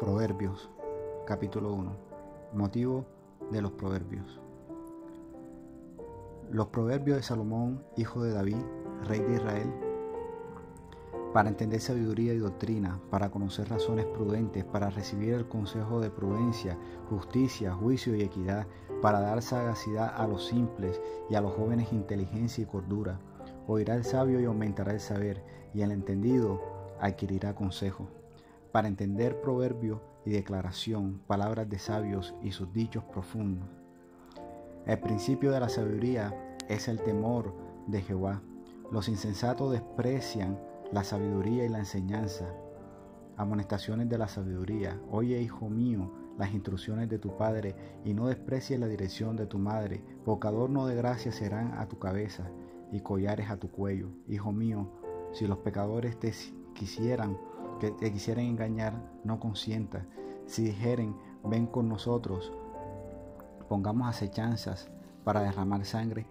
Proverbios, capítulo 1. Motivo de los Proverbios. Los Proverbios de Salomón, hijo de David, rey de Israel, para entender sabiduría y doctrina, para conocer razones prudentes, para recibir el consejo de prudencia, justicia, juicio y equidad, para dar sagacidad a los simples y a los jóvenes inteligencia y cordura. Oirá el sabio y aumentará el saber, y el entendido adquirirá consejo para entender proverbio y declaración, palabras de sabios y sus dichos profundos. El principio de la sabiduría es el temor de Jehová. Los insensatos desprecian la sabiduría y la enseñanza. Amonestaciones de la sabiduría. Oye, hijo mío, las instrucciones de tu padre y no desprecies la dirección de tu madre, porque adorno de gracia serán a tu cabeza y collares a tu cuello. Hijo mío, si los pecadores te quisieran que te quisieran engañar, no consienta. Si dijeren, ven con nosotros, pongamos acechanzas para derramar sangre,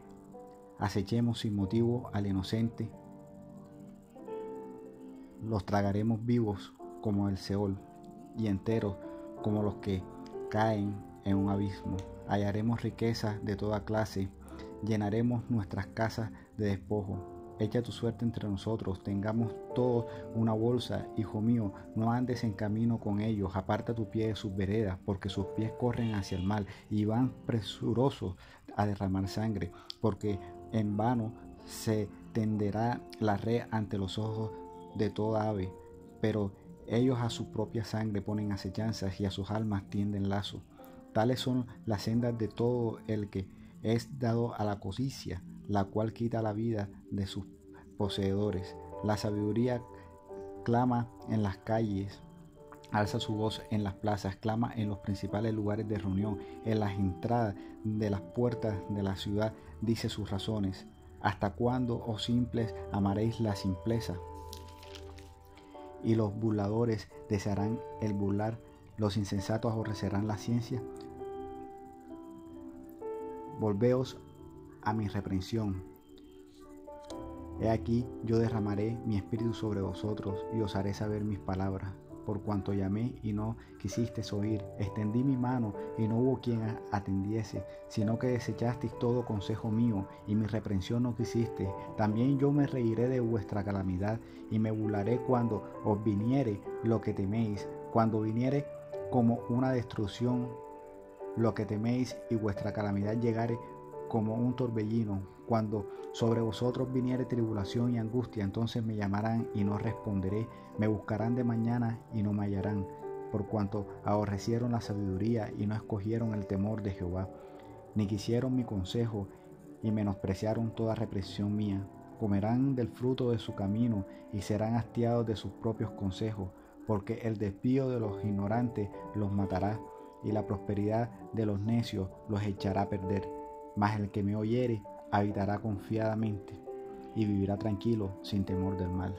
acechemos sin motivo al inocente, los tragaremos vivos como el Seol y enteros como los que caen en un abismo. Hallaremos riquezas de toda clase, llenaremos nuestras casas de despojo Echa tu suerte entre nosotros, tengamos todos una bolsa, hijo mío, no andes en camino con ellos, aparta tu pie de sus veredas, porque sus pies corren hacia el mal y van presurosos a derramar sangre, porque en vano se tenderá la red ante los ojos de toda ave, pero ellos a su propia sangre ponen acechanzas y a sus almas tienden lazo. Tales son las sendas de todo el que es dado a la codicia la cual quita la vida de sus poseedores. La sabiduría clama en las calles, alza su voz en las plazas, clama en los principales lugares de reunión, en las entradas de las puertas de la ciudad, dice sus razones. ¿Hasta cuándo, oh simples, amaréis la simpleza? Y los burladores desearán el burlar, los insensatos aborrecerán la ciencia. Volveos a mi reprensión. He aquí yo derramaré mi espíritu sobre vosotros y os haré saber mis palabras. Por cuanto llamé y no quisisteis oír, extendí mi mano y no hubo quien atendiese, sino que desechasteis todo consejo mío y mi reprensión no quisiste. También yo me reiré de vuestra calamidad y me burlaré cuando os viniere lo que teméis, cuando viniere como una destrucción lo que teméis y vuestra calamidad llegare como un torbellino. Cuando sobre vosotros viniere tribulación y angustia, entonces me llamarán y no responderé. Me buscarán de mañana y no me hallarán, por cuanto aborrecieron la sabiduría y no escogieron el temor de Jehová, ni quisieron mi consejo y menospreciaron toda represión mía. Comerán del fruto de su camino y serán hastiados de sus propios consejos, porque el desvío de los ignorantes los matará y la prosperidad de los necios los echará a perder mas el que me oyere habitará confiadamente y vivirá tranquilo sin temor del mal.